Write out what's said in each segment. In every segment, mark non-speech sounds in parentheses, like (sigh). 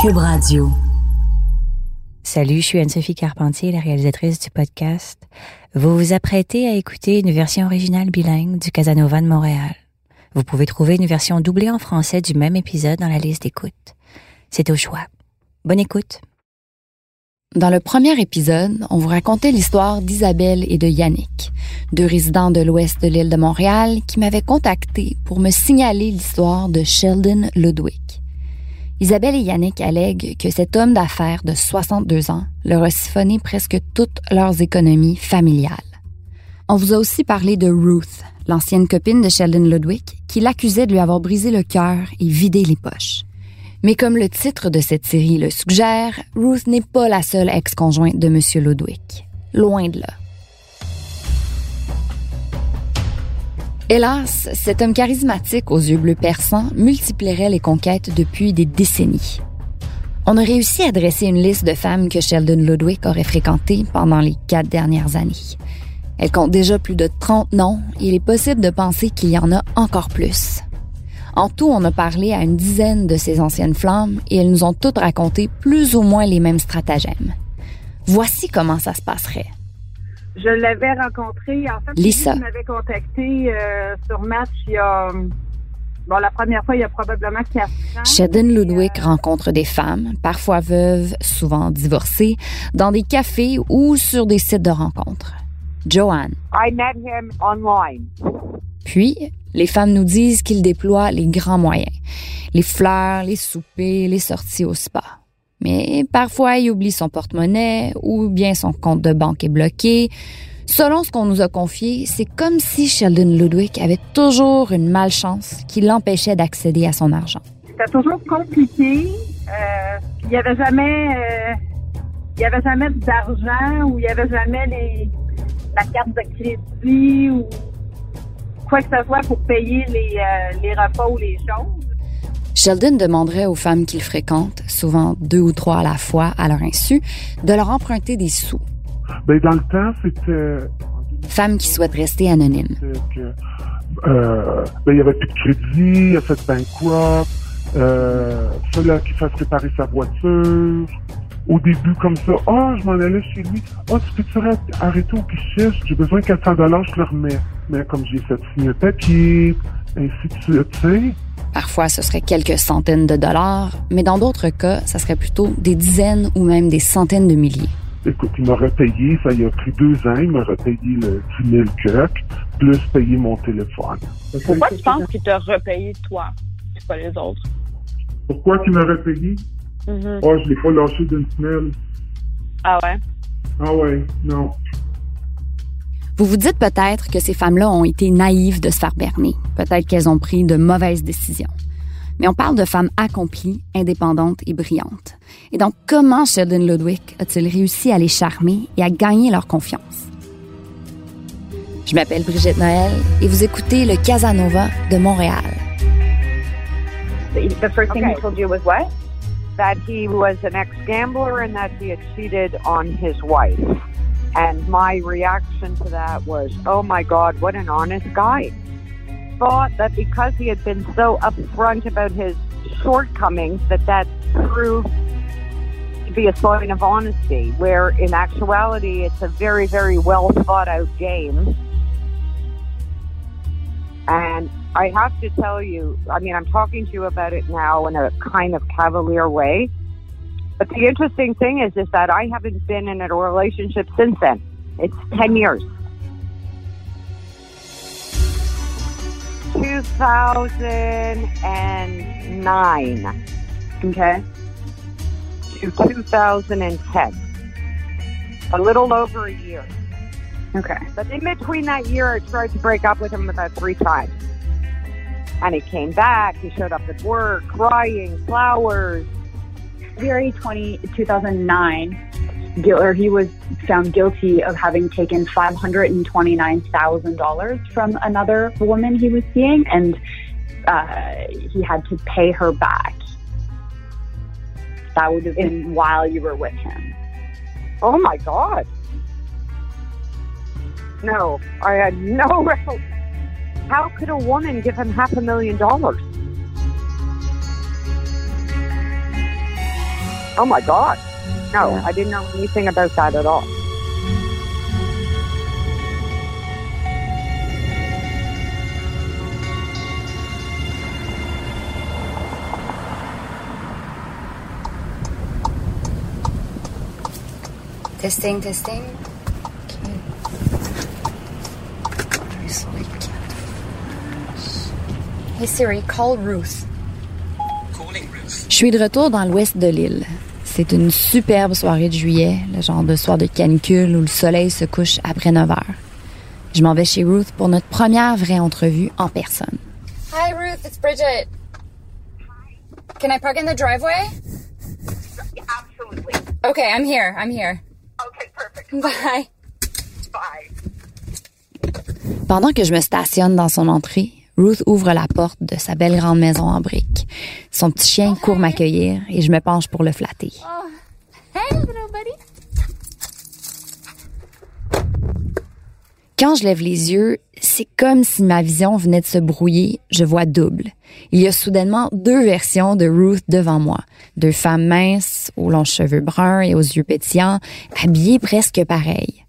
Cube Radio. Salut, je suis Anne-Sophie Carpentier, la réalisatrice du podcast. Vous vous apprêtez à écouter une version originale bilingue du Casanova de Montréal. Vous pouvez trouver une version doublée en français du même épisode dans la liste d'écoute. C'est au choix. Bonne écoute. Dans le premier épisode, on vous racontait l'histoire d'Isabelle et de Yannick, deux résidents de l'ouest de l'île de Montréal qui m'avaient contacté pour me signaler l'histoire de Sheldon Ludwig. Isabelle et Yannick allèguent que cet homme d'affaires de 62 ans leur a siphonné presque toutes leurs économies familiales. On vous a aussi parlé de Ruth, l'ancienne copine de Sheldon Ludwig, qui l'accusait de lui avoir brisé le cœur et vidé les poches. Mais comme le titre de cette série le suggère, Ruth n'est pas la seule ex-conjointe de M. Ludwig. Loin de là. Hélas, cet homme charismatique aux yeux bleus perçants multiplierait les conquêtes depuis des décennies. On a réussi à dresser une liste de femmes que Sheldon Ludwig aurait fréquentées pendant les quatre dernières années. Elle compte déjà plus de 30 noms et il est possible de penser qu'il y en a encore plus. En tout, on a parlé à une dizaine de ces anciennes flammes et elles nous ont toutes raconté plus ou moins les mêmes stratagèmes. Voici comment ça se passerait. Je l'avais rencontré, en fait, Lisa. il m'avait contacté euh, sur Match il y a, bon, la première fois, il y a probablement quatre ans. Sheldon Et, Ludwig euh, rencontre des femmes, parfois veuves, souvent divorcées, dans des cafés ou sur des sites de rencontres. Joanne. I met him online. Puis, les femmes nous disent qu'il déploie les grands moyens. Les fleurs, les soupers, les sorties au spa. Mais parfois, il oublie son porte-monnaie ou bien son compte de banque est bloqué. Selon ce qu'on nous a confié, c'est comme si Sheldon Ludwig avait toujours une malchance qui l'empêchait d'accéder à son argent. C'était toujours compliqué. Euh, il n'y avait jamais, euh, il y avait jamais d'argent ou il n'y avait jamais les, la carte de crédit ou quoi que ce soit pour payer les, euh, les repas ou les choses. Sheldon demanderait aux femmes qu'il fréquente, souvent deux ou trois à la fois à leur insu, de leur emprunter des sous. Ben, dans le temps, c'était Femmes qui souhaitent rester anonymes. que euh, ben, il y avait plus de crédit, il a fait bankrupt, euh, fallait qu'il fasse réparer sa voiture. Au début, comme ça, ah, je m'en allais chez lui. Ah, tu peux-tu arrêter- au guichet? J'ai besoin de 400 dollars, je le remets. Mais comme j'ai fait signer un papier, ainsi de suite, tu sais. Parfois, ce serait quelques centaines de dollars, mais dans d'autres cas, ça serait plutôt des dizaines ou même des centaines de milliers. Écoute, il m'aurait payé, ça y a pris deux ans, il m'aurait payé le 10 000 cuck, plus payer mon téléphone. Pourquoi tu penses qu'il t'a repayé toi, c'est pas les autres? Pourquoi qu'il m'aurait payé? Mhm. Oh, je l'ai pas lâché d'une semelle. Ah ouais? Ah ouais, non. Vous vous dites peut-être que ces femmes-là ont été naïves de se faire berner. Peut-être qu'elles ont pris de mauvaises décisions. Mais on parle de femmes accomplies, indépendantes et brillantes. Et donc, comment Sheldon Ludwig a-t-il réussi à les charmer et à gagner leur confiance? Je m'appelle Brigitte Noël et vous écoutez le Casanova de Montréal. The first thing Okay. he told you was what? That he was an ex-gambler and that he had cheated on his wife. And my reaction to that was, oh my God, what an honest guy. Thought that because he had been so upfront about his shortcomings, that that proved to be a sign of honesty, where in actuality it's a very, very well thought out game. And I have to tell you, I mean, I'm talking to you about it now in a kind of cavalier way. But the interesting thing is, is that I haven't been in a relationship since then. It's 10 years. 2009. Okay. To 2010. A little over a year. Okay. But in between that year, I tried to break up with him about three times. And he came back. He showed up at work, crying, flowers. February 20, 2009, Gil- or he was found guilty of having taken $529,000 from another woman he was seeing, and uh, he had to pay her back. That would have been while you were with him. Oh my God. No, I had no. (laughs) How could a woman give him half a million dollars? Oh my God. No, I didn't know anything about that at all. Testing, testing. Okay. Hey Siri, call Ruth. Je suis de retour dans l'ouest de l'île. C'est une superbe soirée de juillet, le genre de soir de canicule où le soleil se couche après 9 heures. Je m'en vais chez Ruth pour notre première vraie entrevue en personne. Hi Ruth, it's Bridget. Can I park in the driveway? Absolutely. Okay, I'm here. I'm here. Okay, perfect. Bye. Bye. Pendant que je me stationne dans son entrée, Ruth ouvre la porte de sa belle grande maison en briques. Son petit chien court m'accueillir et je me penche pour le flatter. Quand je lève les yeux, c'est comme si ma vision venait de se brouiller, je vois double. Il y a soudainement deux versions de Ruth devant moi. Deux femmes minces, aux longs cheveux bruns et aux yeux pétillants, habillées presque pareilles.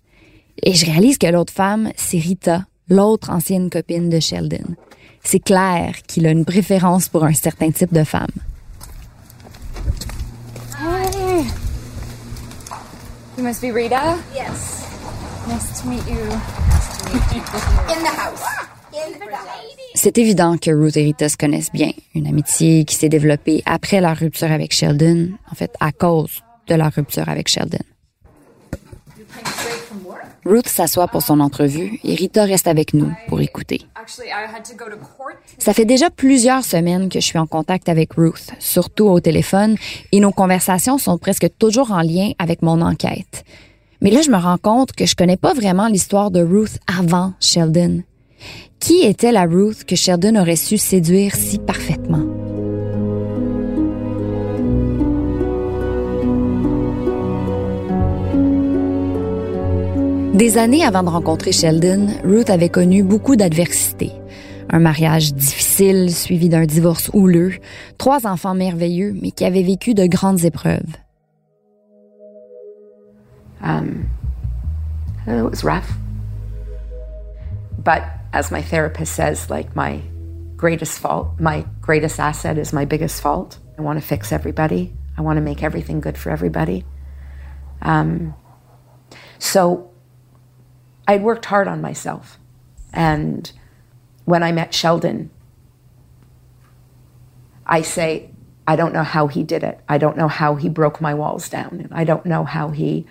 Et je réalise que l'autre femme, c'est Rita, l'autre ancienne copine de Sheldon. C'est clair qu'il a une préférence pour un certain type de femme. Hi. You must be Rita? Yes. Nice to meet you. In the house. In the house. C'est évident que Ruth et Rita se connaissent bien. Une amitié qui s'est développée après leur rupture avec Sheldon, en fait à cause de leur rupture avec Sheldon. Ruth s'assoit pour son entrevue et Rita reste avec nous pour écouter. Ça fait déjà plusieurs semaines que je suis en contact avec Ruth, surtout au téléphone, et nos conversations sont presque toujours en lien avec mon enquête. Mais là, je me rends compte que je connais pas vraiment l'histoire de Ruth avant Sheldon. Qui était la Ruth que Sheldon aurait su séduire si parfaitement? Des années avant de rencontrer Sheldon, Ruth avait connu beaucoup d'adversités. Un mariage difficile suivi d'un divorce houleux, trois enfants merveilleux mais qui avaient vécu de grandes épreuves. Um, it was rough. But as my therapist says, like my greatest fault, my greatest asset is my biggest fault. I want to fix everybody. I want to make everything good for everybody. Um, so I'd worked hard on myself. And when I met Sheldon, I say, I don't know how he did it. I don't know how he broke my walls down. I don't know how he.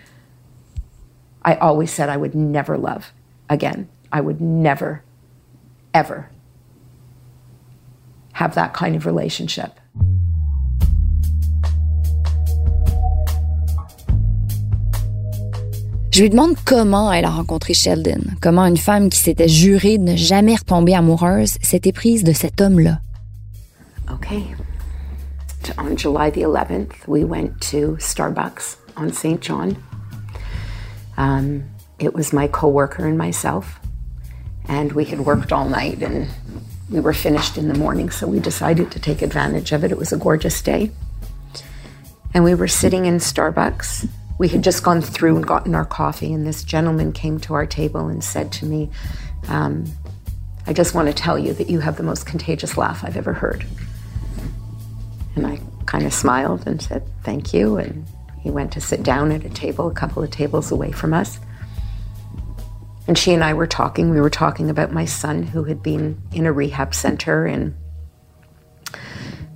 I always said I would never love again. I would never, ever have that kind of relationship. Je lui demande comment elle a rencontré Sheldon, comment une femme qui s'était jurée de ne jamais retomber amoureuse s'était prise de cet homme-là. Okay. On July the 11th, we went to Starbucks on St. John. Um, it was my coworker and myself, and we had worked all night and we were finished in the morning, so we decided to take advantage of it. It was a gorgeous day. And we were sitting in Starbucks. We had just gone through and gotten our coffee, and this gentleman came to our table and said to me, um, I just want to tell you that you have the most contagious laugh I've ever heard. And I kind of smiled and said, Thank you. And he went to sit down at a table a couple of tables away from us. And she and I were talking. We were talking about my son who had been in a rehab center and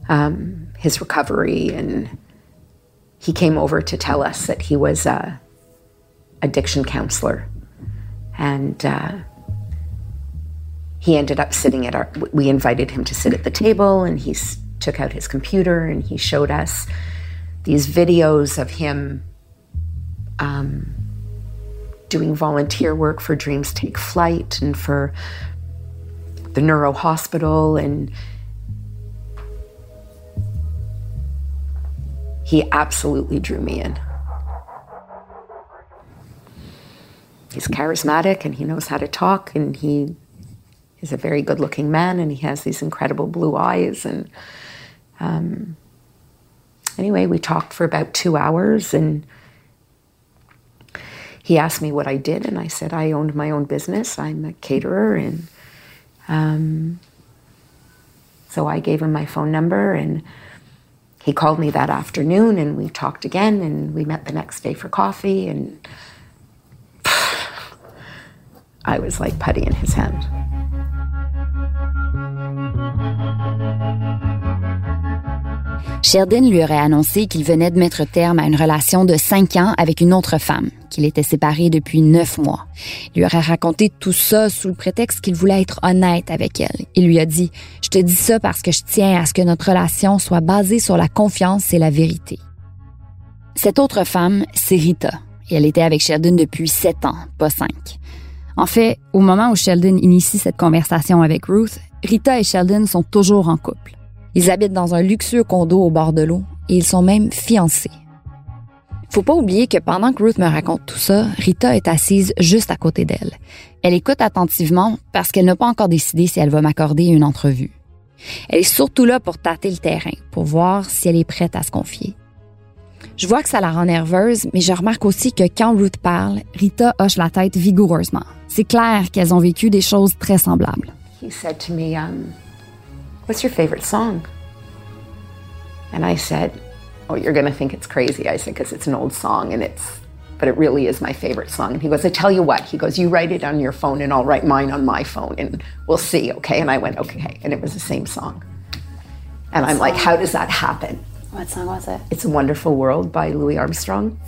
um, his recovery. And he came over to tell us that he was a addiction counselor. And uh, he ended up sitting at our, we invited him to sit at the table and he took out his computer and he showed us these videos of him um, doing volunteer work for Dreams Take Flight and for the Neuro Hospital. And he absolutely drew me in. He's charismatic and he knows how to talk and he is a very good looking man and he has these incredible blue eyes and um, anyway we talked for about two hours and he asked me what i did and i said i owned my own business i'm a caterer and um, so i gave him my phone number and he called me that afternoon and we talked again and we met the next day for coffee and (sighs) I was like putty in his hand. Sheldon lui aurait annoncé qu'il venait de mettre terme à une relation de cinq ans avec une autre femme, qu'il était séparé depuis neuf mois. Il lui aurait raconté tout ça sous le prétexte qu'il voulait être honnête avec elle. Il lui a dit, je te dis ça parce que je tiens à ce que notre relation soit basée sur la confiance et la vérité. Cette autre femme, c'est Rita, et elle était avec Sheldon depuis sept ans, pas cinq. En fait, au moment où Sheldon initie cette conversation avec Ruth, Rita et Sheldon sont toujours en couple. Ils habitent dans un luxueux condo au bord de l'eau et ils sont même fiancés. Faut pas oublier que pendant que Ruth me raconte tout ça, Rita est assise juste à côté d'elle. Elle écoute attentivement parce qu'elle n'a pas encore décidé si elle va m'accorder une entrevue. Elle est surtout là pour tâter le terrain, pour voir si elle est prête à se confier. Je vois que ça la rend nerveuse, mais je remarque aussi que quand Ruth parle, Rita hoche la tête vigoureusement. C'est clair qu'elles ont vécu des choses très semblables. He said to me, um, What's your favorite song? And I said, Oh, you're going to think it's crazy. I said, Because it's an old song and it's, but it really is my favorite song. And he goes, I tell you what, he goes, You write it on your phone and I'll write mine on my phone and we'll see, okay? And I went, Okay. And it was the same song. And I'm like, How does that happen? What song was it? It's a Wonderful World by Louis Armstrong.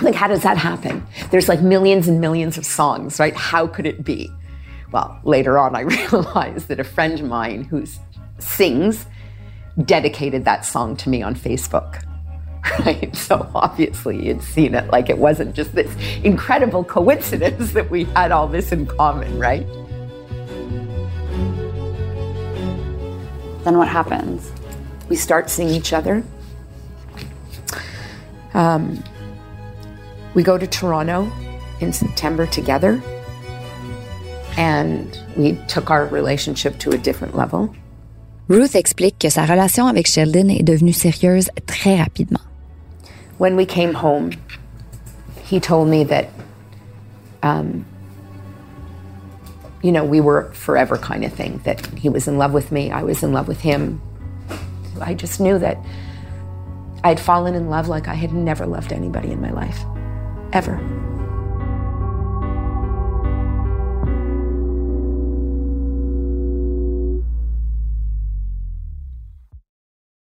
Like, how does that happen? There's like millions and millions of songs, right? How could it be? Well, later on, I (laughs) realized that a friend of mine who sings dedicated that song to me on Facebook. (laughs) Right? So obviously, you'd seen it like it wasn't just this incredible coincidence that we had all this in common, right? Then what happens? we start seeing each other. Um, we go to Toronto in September together, and we took our relationship to a different level. Ruth explique que sa relation avec Sheldon est devenue sérieuse très rapidement. When we came home, he told me that, um, you know, we were forever kind of thing, that he was in love with me, I was in love with him, I just knew that I'd fallen in love like I had never loved anybody in my life. Ever.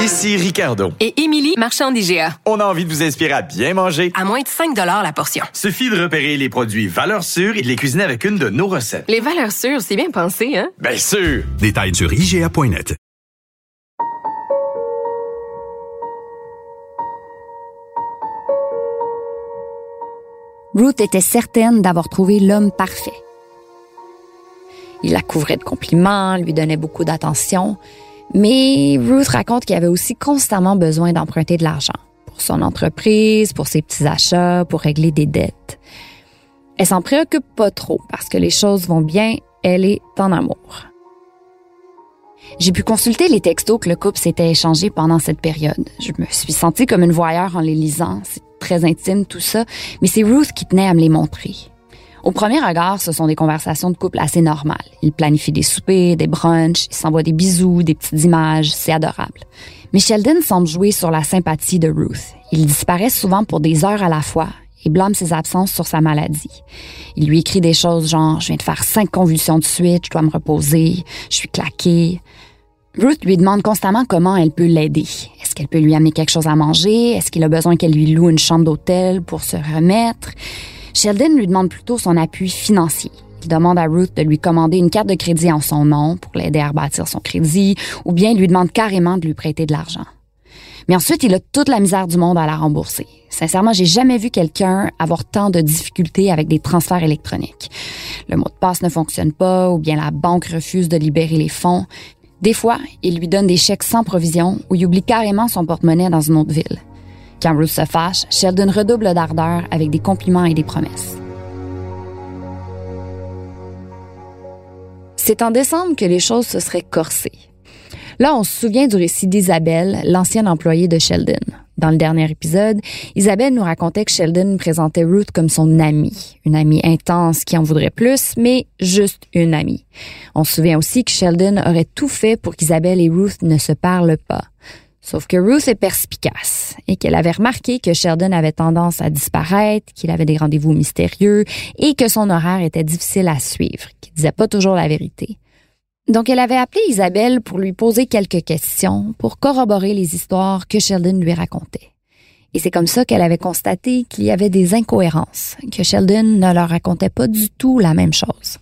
Ici Ricardo. Et Émilie, marchand d'IGA. On a envie de vous inspirer à bien manger. À moins de 5 la portion. Suffit de repérer les produits valeurs sûres et de les cuisiner avec une de nos recettes. Les valeurs sûres, c'est bien pensé, hein? Bien sûr! Détails sur IGA.net. Ruth était certaine d'avoir trouvé l'homme parfait. Il la couvrait de compliments, lui donnait beaucoup d'attention, mais Ruth raconte qu'il avait aussi constamment besoin d'emprunter de l'argent pour son entreprise, pour ses petits achats, pour régler des dettes. Elle s'en préoccupe pas trop parce que les choses vont bien, elle est en amour. J'ai pu consulter les textos que le couple s'était échangés pendant cette période. Je me suis sentie comme une voyeur en les lisant. C'est très intime tout ça, mais c'est Ruth qui tenait à me les montrer. Au premier regard, ce sont des conversations de couple assez normales. Ils planifient des soupers, des brunchs, ils s'envoient des bisous, des petites images, c'est adorable. Mais Sheldon semble jouer sur la sympathie de Ruth. Il disparaît souvent pour des heures à la fois et blâme ses absences sur sa maladie. Il lui écrit des choses genre Je viens de faire cinq convulsions de suite, je dois me reposer, je suis claquée. Ruth lui demande constamment comment elle peut l'aider. Est-ce qu'elle peut lui amener quelque chose à manger? Est-ce qu'il a besoin qu'elle lui loue une chambre d'hôtel pour se remettre? Sheldon lui demande plutôt son appui financier. Il demande à Ruth de lui commander une carte de crédit en son nom pour l'aider à rebâtir son crédit, ou bien il lui demande carrément de lui prêter de l'argent. Mais ensuite, il a toute la misère du monde à la rembourser. Sincèrement, j'ai jamais vu quelqu'un avoir tant de difficultés avec des transferts électroniques. Le mot de passe ne fonctionne pas, ou bien la banque refuse de libérer les fonds. Des fois, il lui donne des chèques sans provision ou il oublie carrément son porte-monnaie dans une autre ville. Quand Ruth se fâche, Sheldon redouble d'ardeur avec des compliments et des promesses. C'est en décembre que les choses se seraient corsées. Là, on se souvient du récit d'Isabelle, l'ancienne employée de Sheldon. Dans le dernier épisode, Isabelle nous racontait que Sheldon présentait Ruth comme son amie, une amie intense qui en voudrait plus, mais juste une amie. On se souvient aussi que Sheldon aurait tout fait pour qu'Isabelle et Ruth ne se parlent pas. Sauf que Ruth est perspicace et qu'elle avait remarqué que Sheldon avait tendance à disparaître, qu'il avait des rendez-vous mystérieux et que son horaire était difficile à suivre, qu'il disait pas toujours la vérité. Donc elle avait appelé Isabelle pour lui poser quelques questions pour corroborer les histoires que Sheldon lui racontait. Et c'est comme ça qu'elle avait constaté qu'il y avait des incohérences, que Sheldon ne leur racontait pas du tout la même chose.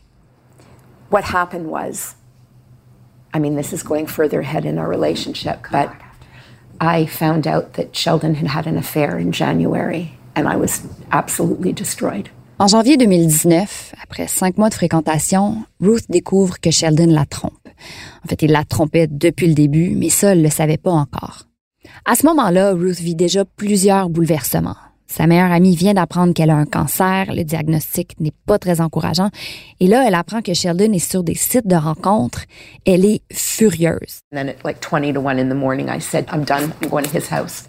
What happened was, I mean, this is going further ahead in our relationship, but I found out that Sheldon had had an affair in January, and I was absolutely destroyed. En janvier 2019, après cinq mois de fréquentation, Ruth découvre que Sheldon la trompe. En fait, il la trompait depuis le début, mais ça, elle le savait pas encore. À ce moment-là, Ruth vit déjà plusieurs bouleversements. Sa meilleure amie vient d'apprendre qu'elle a un cancer, le diagnostic n'est pas très encourageant, et là, elle apprend que Sheldon est sur des sites de rencontres. Elle est furieuse. And then at like 20 to 1 in the morning, I said, I'm done. I'm going to his house.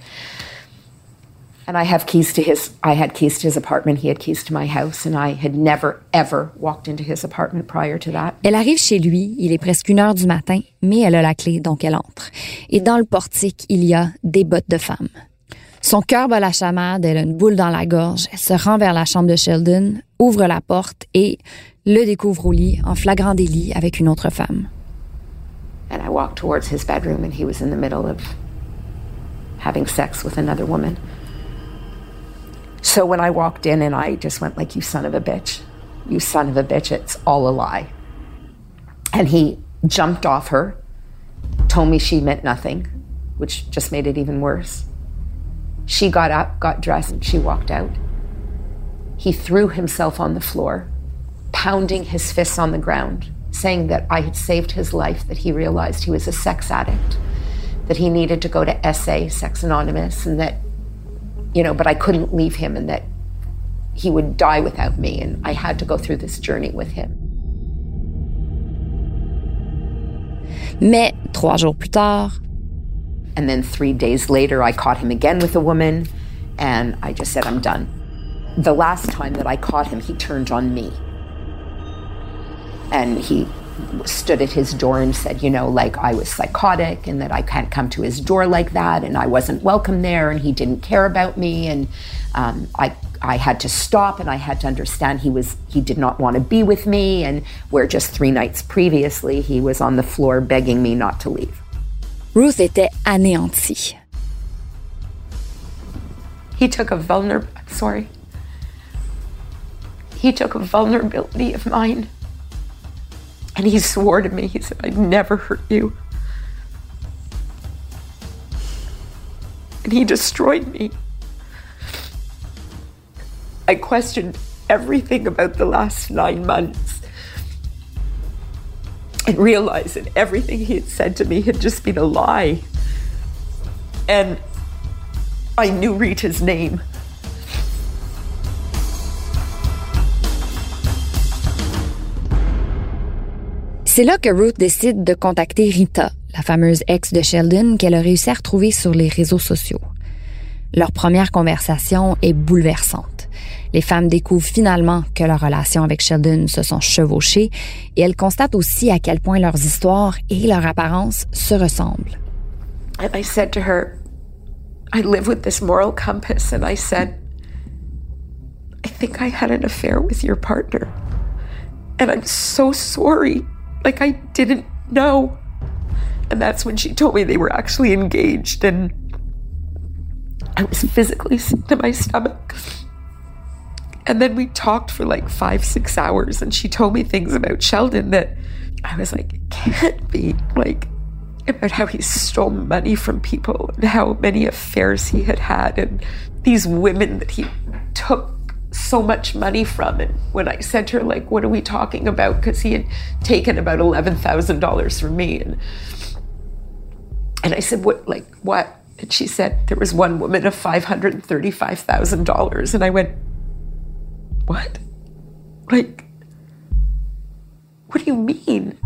And I have keys to his, I had keys to his apartment. He had keys to my house. And I had never, ever walked into his apartment prior to that. Elle arrive chez lui, il est presque une heure du matin, mais elle a la clé, donc elle entre. Et dans le portique, il y a des bottes de femme. Son cœur bat la chamade, elle a une boule dans la gorge, elle se rend vers la chambre de Sheldon, ouvre la porte et le découvre au lit, en flagrant délit avec une autre femme. And I walked towards his bedroom and he was in the middle of having sex with another woman. So when I walked in and I just went like, you son of a bitch, you son of a bitch, it's all a lie. And he jumped off her, told me she meant nothing, which just made it even worse. She got up, got dressed, and she walked out. He threw himself on the floor, pounding his fists on the ground, saying that I had saved his life, that he realized he was a sex addict, that he needed to go to SA, Sex Anonymous, and that, you know, but I couldn't leave him and that he would die without me, and I had to go through this journey with him. Mais trois jours plus tard, And then three days later, I caught him again with a woman, and I just said, I'm done. The last time that I caught him, he turned on me. And he stood at his door and said, you know, like I was psychotic and that I can't come to his door like that and I wasn't welcome there and he didn't care about me and um, I I had to stop and I had to understand he was he did not want to be with me and where just three nights previously he was on the floor begging me not to leave. Ruth était anéantie. He took a sorry. He took a vulnerability of mine and he swore to me, he said, I'd never hurt you. And he destroyed me. I questioned everything about the last nine months and realized that everything he had said to me had just been a lie. And I knew Rita's name. C'est là que Ruth décide de contacter Rita, la fameuse ex de Sheldon qu'elle a réussi à retrouver sur les réseaux sociaux. Leur première conversation est bouleversante. Les femmes découvrent finalement que leurs relations avec Sheldon se sont chevauchées et elles constatent aussi à quel point leurs histoires et leur apparence se ressemblent. I said to her, I live with this moral compass, and I said, I think I had an affair with your partner. And I'm so sorry. Like, I didn't know. And that's when she told me they were actually engaged, and I was physically sick to my stomach. And then we talked for like five, six hours, and she told me things about Sheldon that I was like, can't be. Like, about how he stole money from people and how many affairs he had had, and these women that he took so much money from. And when I said to her, like, what are we talking about? Because he had taken about $11,000 from me. And, and I said, what, like, what? And she said, there was one woman of $535,000. And I went, what? Like, what do you mean?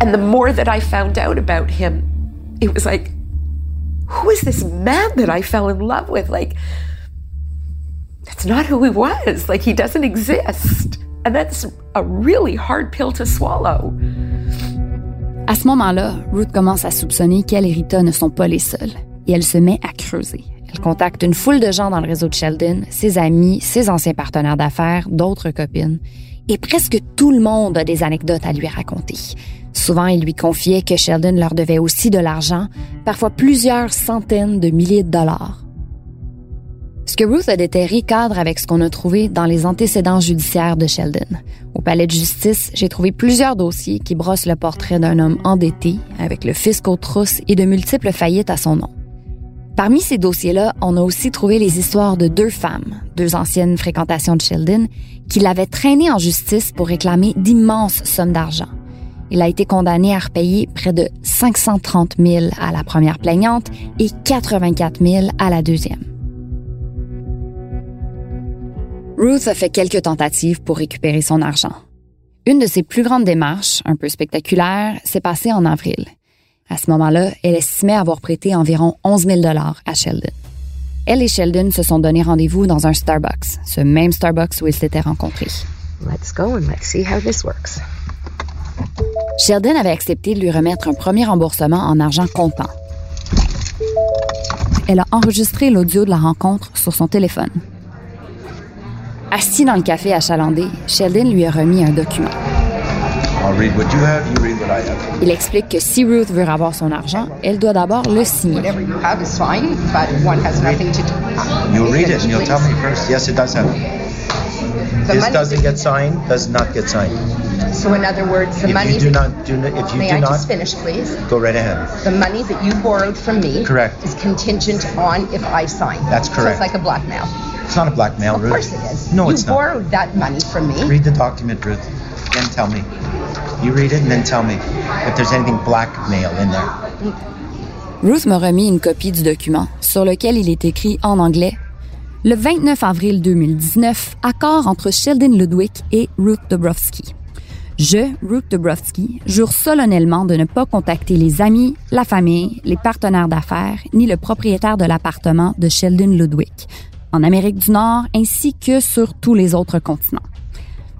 And the more that I found out about him, it was like, who is this man that I fell in love with? Like, that's not who he was. Like, he doesn't exist. And that's a really hard pill to swallow. À ce moment-là, Ruth commence à soupçonner qu'elle et Rita ne sont pas les seuls et elle se met à creuser. Elle contacte une foule de gens dans le réseau de Sheldon, ses amis, ses anciens partenaires d'affaires, d'autres copines, et presque tout le monde a des anecdotes à lui raconter. Souvent, il lui confiait que Sheldon leur devait aussi de l'argent, parfois plusieurs centaines de milliers de dollars. Que Ruth a déterré cadre avec ce qu'on a trouvé dans les antécédents judiciaires de Sheldon. Au palais de justice, j'ai trouvé plusieurs dossiers qui brossent le portrait d'un homme endetté, avec le fisc aux trousses et de multiples faillites à son nom. Parmi ces dossiers-là, on a aussi trouvé les histoires de deux femmes, deux anciennes fréquentations de Sheldon, qui l'avaient traîné en justice pour réclamer d'immenses sommes d'argent. Il a été condamné à repayer près de 530 000 à la première plaignante et 84 000 à la deuxième. Ruth a fait quelques tentatives pour récupérer son argent. Une de ses plus grandes démarches, un peu spectaculaire, s'est passée en avril. À ce moment-là, elle estimait avoir prêté environ 11 000 à Sheldon. Elle et Sheldon se sont donné rendez-vous dans un Starbucks, ce même Starbucks où ils s'étaient rencontrés. Let's go and let's see how this works. Sheldon avait accepté de lui remettre un premier remboursement en argent comptant. Elle a enregistré l'audio de la rencontre sur son téléphone. Assis dans le café achalandé, Sheldon lui a remis un document. Il explique que si Ruth veut avoir son argent, elle doit d'abord le signer. You'll read it and you'll tell me first. Yes, it does have. This doesn't get signed, does not get signed. So in other words, the If money you do not, do not, if you may do I not, just finish, please? go right ahead. The money that you borrowed from me Correct. is contingent on if I sign. That's So correct. it's like a blackmail. It's not a blackmail, Of course it is. No, you it's not. You borrowed that money from me. Read the document, Ruth, and tell me. You read it and then tell me if there's anything blackmail in there. Ruth m'a remis une copie du document sur lequel il est écrit en anglais Le 29 avril 2019, accord entre Sheldon Ludwig et Ruth Dobrowski. Je, Ruth Dubrowski, jure solennellement de ne pas contacter les amis, la famille, les partenaires d'affaires, ni le propriétaire de l'appartement de Sheldon Ludwig, en Amérique du Nord ainsi que sur tous les autres continents.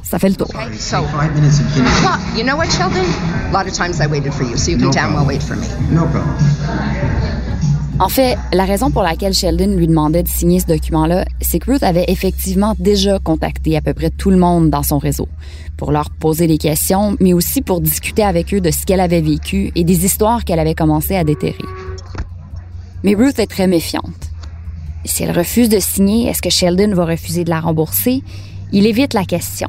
Ça fait le tour. Okay, so, Well, you know what, Sheldon? A lot of times I waited for you, so you can No damn well problem. wait for me. No problem. En fait, la raison pour laquelle Sheldon lui demandait de signer ce document-là, c'est que Ruth avait effectivement déjà contacté à peu près tout le monde dans son réseau pour leur poser des questions, mais aussi pour discuter avec eux de ce qu'elle avait vécu et des histoires qu'elle avait commencé à déterrer. Mais Ruth est très méfiante. Si elle refuse de signer, est-ce que Sheldon va refuser de la rembourser? Il évite la question.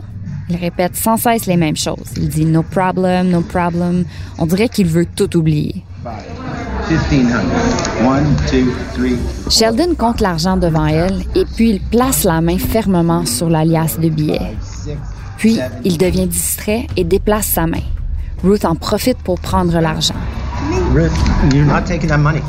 Il répète sans cesse les mêmes choses. Il dit no problem, no problem. On dirait qu'il veut tout oublier. 1500. Sheldon compte l'argent devant elle et puis il place la main fermement sur la liasse de billets. Puis il devient distrait et déplace sa main. Ruth en profite pour prendre l'argent. Ruth, you're not taking that money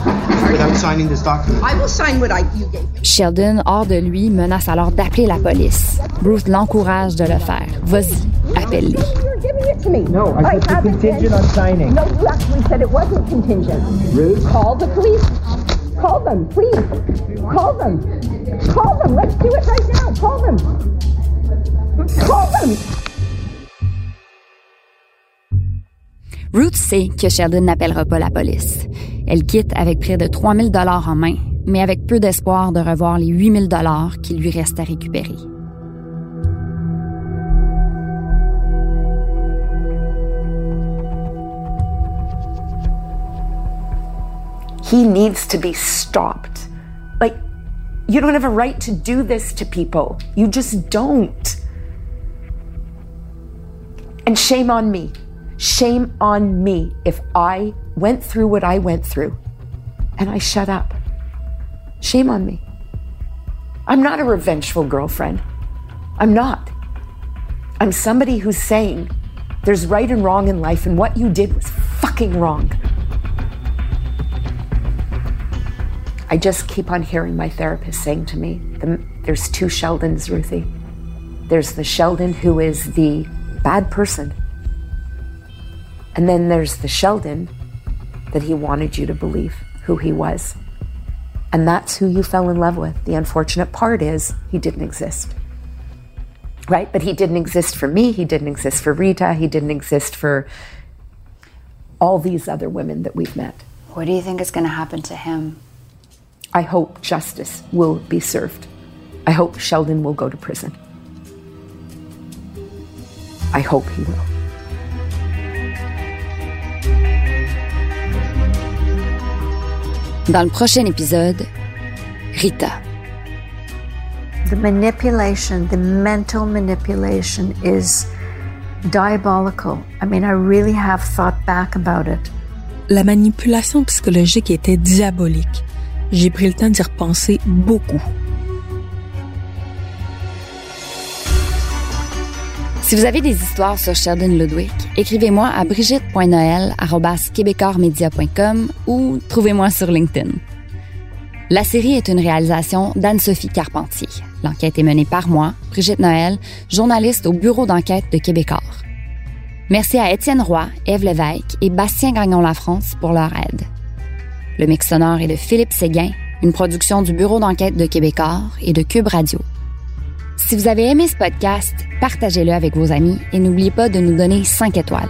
without signing this document. I will sign what I, you gave me. Sheldon, hors de lui, menace alors d'appeler la police. Ruth l'encourage de le faire. Vas-y, appelle-les. You're giving it to me. No, I said haven't contingent on signing. No, you actually said it wasn't contingent. Ruth? Call the police. Call them, please. Call them. Call them. Let's do it right now. Call them. Call them. Ruth sait que Sheldon n'appellera pas la police. Elle quitte avec près de 3000 dollars en main, mais avec peu d'espoir de revoir les 8000 dollars qui lui restent à récupérer. He needs to be stopped. Like, you don't have a right to do this to people. You just don't. And shame on me. Shame on me if I went through what I went through and I shut up. Shame on me. I'm not a revengeful girlfriend. I'm not. I'm somebody who's saying there's right and wrong in life, and what you did was fucking wrong. I just keep on hearing my therapist saying to me, the, there's two Sheldons, Ruthie. There's the Sheldon who is the bad person. And then there's the Sheldon that he wanted you to believe who he was. And that's who you fell in love with. The unfortunate part is he didn't exist. Right? But he didn't exist for me. He didn't exist for Rita. He didn't exist for all these other women that we've met. What do you think is going to happen to him? I hope justice will be served. I hope Sheldon will go to prison. I hope he will. Dans le prochain épisode, Rita. The manipulation, the mental manipulation is diabolical. I mean, I really have thought back about it. La manipulation psychologique était diabolique. J'ai pris le temps d'y repenser beaucoup. Si vous avez des histoires sur Sheldon Ludwig, écrivez-moi à brigitte.noël.québécoismedia.com ou trouvez-moi sur LinkedIn. La série est une réalisation d'Anne-Sophie Carpentier. L'enquête est menée par moi, Brigitte Noël, journaliste au bureau d'enquête de Québécois. Merci à Étienne Roy, Ève Lévesque et Bastien Gagnon-La-France pour leur aide. Le mix sonore est de Philippe Séguin, une production du bureau d'enquête de Québécois et de Cube Radio. Si vous avez aimé ce podcast, partagez-le avec vos amis et n'oubliez pas de nous donner 5 étoiles.